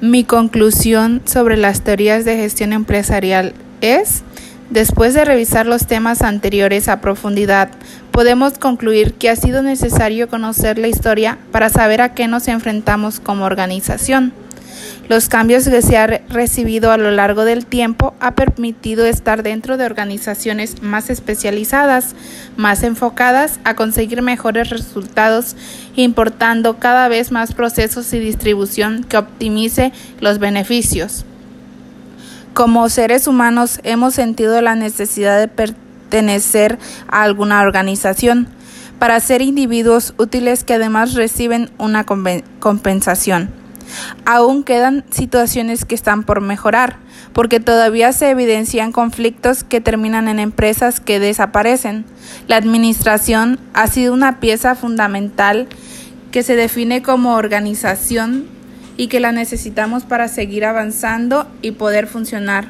Mi conclusión sobre las teorías de gestión empresarial es, después de revisar los temas anteriores a profundidad, podemos concluir que ha sido necesario conocer la historia para saber a qué nos enfrentamos como organización. Los cambios que se han recibido a lo largo del tiempo ha permitido estar dentro de organizaciones más especializadas, más enfocadas a conseguir mejores resultados, importando cada vez más procesos y distribución que optimice los beneficios. Como seres humanos hemos sentido la necesidad de pertenecer a alguna organización para ser individuos útiles que además reciben una compensación. Aún quedan situaciones que están por mejorar, porque todavía se evidencian conflictos que terminan en empresas que desaparecen. La administración ha sido una pieza fundamental que se define como organización y que la necesitamos para seguir avanzando y poder funcionar.